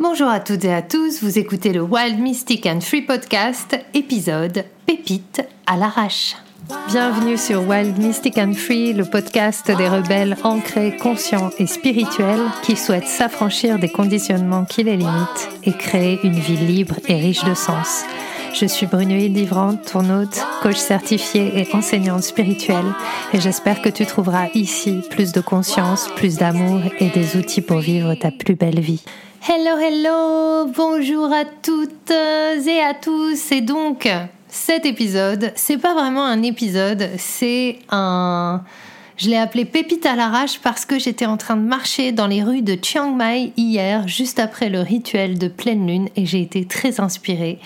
Bonjour à toutes et à tous, vous écoutez le Wild Mystic and Free Podcast, épisode Pépite à l'arrache. Bienvenue sur Wild Mystic and Free, le podcast des rebelles ancrés, conscients et spirituels qui souhaitent s'affranchir des conditionnements qui les limitent et créer une vie libre et riche de sens. Je suis Brunoïde Livrante, ton coach certifiée et enseignante spirituelle, et j'espère que tu trouveras ici plus de conscience, plus d'amour et des outils pour vivre ta plus belle vie. Hello, hello, bonjour à toutes et à tous. Et donc, cet épisode, c'est pas vraiment un épisode, c'est un. Je l'ai appelé Pépite à l'arrache parce que j'étais en train de marcher dans les rues de Chiang Mai hier, juste après le rituel de pleine lune, et j'ai été très inspirée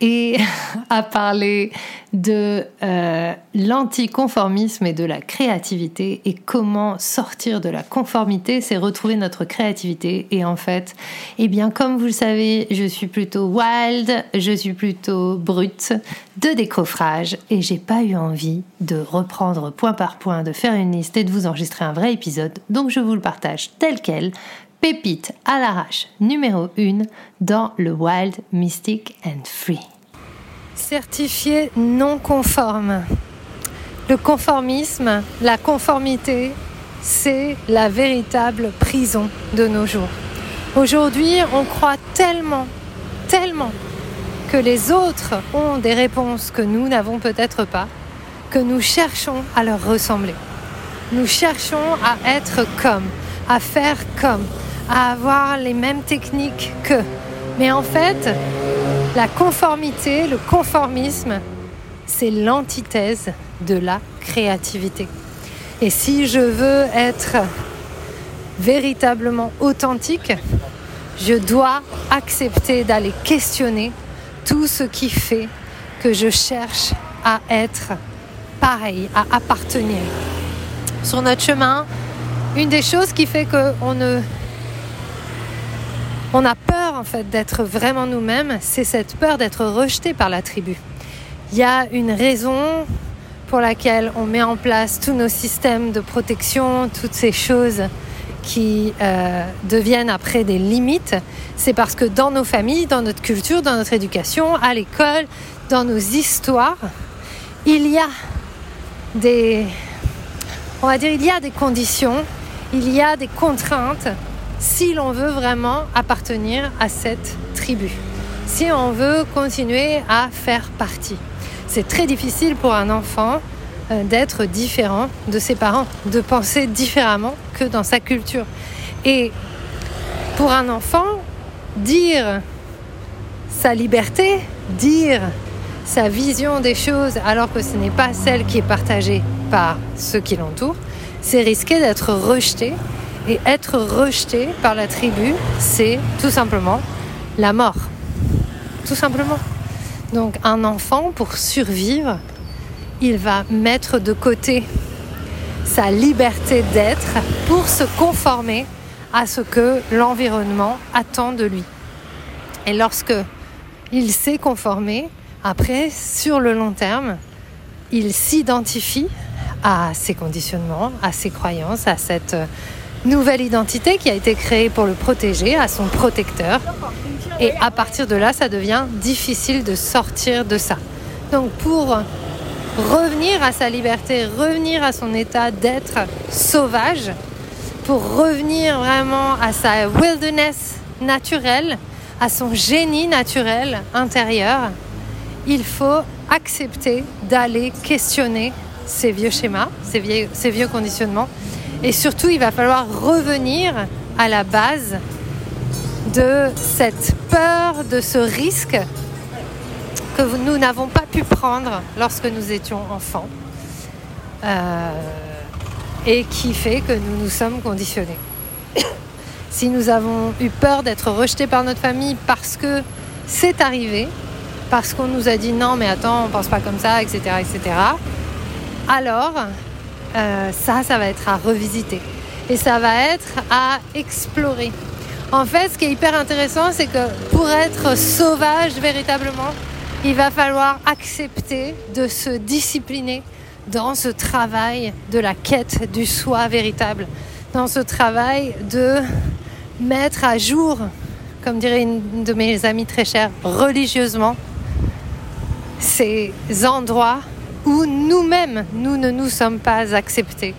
et à parler de euh, l'anticonformisme et de la créativité et comment sortir de la conformité, c'est retrouver notre créativité. Et en fait, eh bien, comme vous le savez, je suis plutôt wild, je suis plutôt brute de décoffrage et j'ai pas eu envie de reprendre point par point, de faire une liste et de vous enregistrer un vrai épisode. Donc, je vous le partage tel quel pépite à l'arrache numéro 1 dans le Wild, Mystic and Free. Certifié non conforme. Le conformisme, la conformité, c'est la véritable prison de nos jours. Aujourd'hui, on croit tellement, tellement que les autres ont des réponses que nous n'avons peut-être pas, que nous cherchons à leur ressembler. Nous cherchons à être comme, à faire comme, à avoir les mêmes techniques qu'eux. Mais en fait, la conformité, le conformisme, c'est l'antithèse de la créativité. Et si je veux être véritablement authentique, je dois accepter d'aller questionner tout ce qui fait que je cherche à être pareil, à appartenir. Sur notre chemin, une des choses qui fait qu'on ne on a peur en fait d'être vraiment nous-mêmes, c'est cette peur d'être rejeté par la tribu. Il y a une raison pour laquelle on met en place tous nos systèmes de protection, toutes ces choses qui euh, deviennent après des limites, c'est parce que dans nos familles, dans notre culture, dans notre éducation, à l'école, dans nos histoires, il y a des, on va dire, il y a des conditions, il y a des contraintes si l'on veut vraiment appartenir à cette tribu, si on veut continuer à faire partie. C'est très difficile pour un enfant euh, d'être différent de ses parents, de penser différemment que dans sa culture. Et pour un enfant, dire sa liberté, dire sa vision des choses alors que ce n'est pas celle qui est partagée par ceux qui l'entourent, c'est risquer d'être rejeté et être rejeté par la tribu, c'est tout simplement la mort. Tout simplement. Donc un enfant, pour survivre, il va mettre de côté sa liberté d'être pour se conformer à ce que l'environnement attend de lui. Et lorsque il s'est conformé, après, sur le long terme, il s'identifie à ses conditionnements, à ses croyances, à cette nouvelle identité qui a été créée pour le protéger, à son protecteur. Et à partir de là, ça devient difficile de sortir de ça. Donc pour revenir à sa liberté, revenir à son état d'être sauvage, pour revenir vraiment à sa wilderness naturelle, à son génie naturel intérieur, il faut accepter d'aller questionner ces vieux schémas, ces vieux, ces vieux conditionnements, et surtout, il va falloir revenir à la base de cette peur, de ce risque que nous n'avons pas pu prendre lorsque nous étions enfants euh, et qui fait que nous nous sommes conditionnés. si nous avons eu peur d'être rejetés par notre famille parce que c'est arrivé, parce qu'on nous a dit non mais attends on pense pas comme ça, etc. etc. Alors euh, ça, ça va être à revisiter. Et ça va être à explorer. En fait, ce qui est hyper intéressant, c'est que pour être sauvage véritablement, il va falloir accepter de se discipliner dans ce travail de la quête du soi véritable, dans ce travail de mettre à jour comme dirait une de mes amies très chères, religieusement, ces endroits où nous-mêmes, nous ne nous sommes pas acceptés.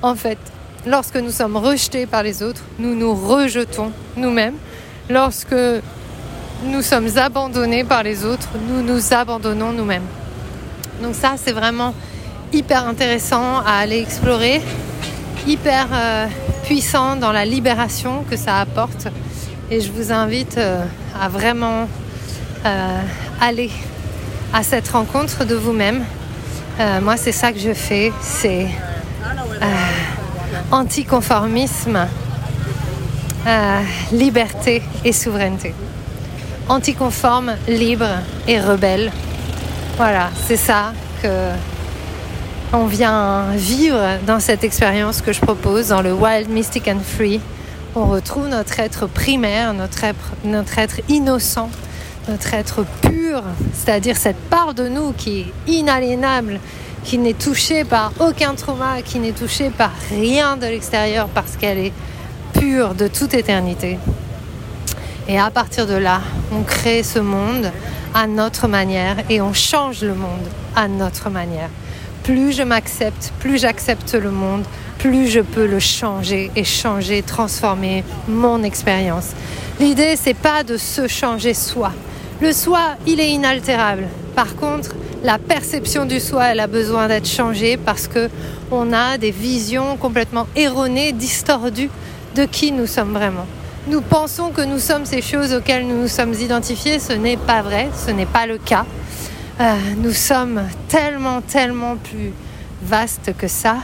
En fait, lorsque nous sommes rejetés par les autres, nous nous rejetons nous-mêmes. Lorsque nous sommes abandonnés par les autres, nous nous abandonnons nous-mêmes. Donc ça, c'est vraiment hyper intéressant à aller explorer, hyper euh, puissant dans la libération que ça apporte. Et je vous invite euh, à vraiment euh, aller à cette rencontre de vous-même. Moi, c'est ça que je fais, c'est anticonformisme, liberté et souveraineté. Anticonforme, libre et rebelle. Voilà, c'est ça que on vient vivre dans cette expérience que je propose dans le Wild, Mystic and Free. On retrouve notre être primaire, notre être innocent, notre être pur, c'est-à-dire cette part de nous qui est inaliénable, qui n'est touchée par aucun trauma, qui n'est touchée par rien de l'extérieur parce qu'elle est pure de toute éternité. Et à partir de là, on crée ce monde à notre manière et on change le monde à notre manière plus je m'accepte, plus j'accepte le monde, plus je peux le changer et changer, transformer mon expérience. L'idée, c'est pas de se changer soi. Le soi, il est inaltérable. Par contre, la perception du soi, elle a besoin d'être changée parce que on a des visions complètement erronées, distordues de qui nous sommes vraiment. Nous pensons que nous sommes ces choses auxquelles nous nous sommes identifiés. Ce n'est pas vrai, ce n'est pas le cas. Euh, nous sommes tellement, tellement plus vastes que ça.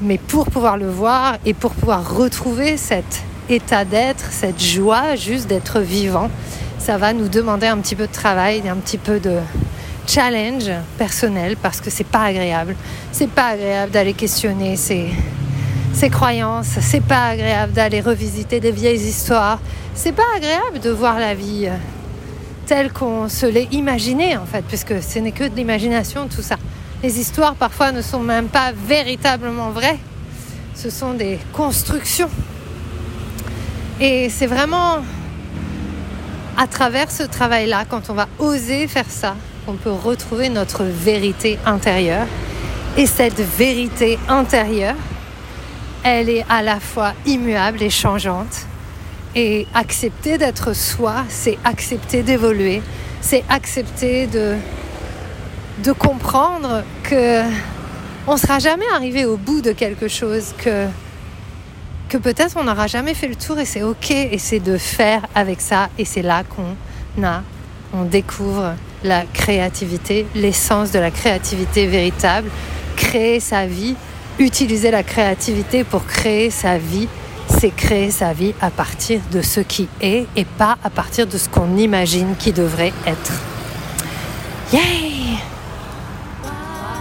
Mais pour pouvoir le voir et pour pouvoir retrouver cet état d'être, cette joie juste d'être vivant, ça va nous demander un petit peu de travail, un petit peu de challenge personnel parce que c'est pas agréable. C'est pas agréable d'aller questionner ses, ses croyances, c'est pas agréable d'aller revisiter des vieilles histoires, c'est pas agréable de voir la vie tel qu'on se l'est imaginé en fait, puisque ce n'est que de l'imagination tout ça. Les histoires parfois ne sont même pas véritablement vraies, ce sont des constructions. Et c'est vraiment à travers ce travail-là, quand on va oser faire ça, qu'on peut retrouver notre vérité intérieure. Et cette vérité intérieure, elle est à la fois immuable et changeante. Et accepter d'être soi, c'est accepter d'évoluer, c'est accepter de, de comprendre que on sera jamais arrivé au bout de quelque chose, que, que peut-être on n'aura jamais fait le tour et c'est ok, et c'est de faire avec ça, et c'est là qu'on a, on découvre la créativité, l'essence de la créativité véritable, créer sa vie, utiliser la créativité pour créer sa vie c'est créer sa vie à partir de ce qui est et pas à partir de ce qu'on imagine qui devrait être. Yay!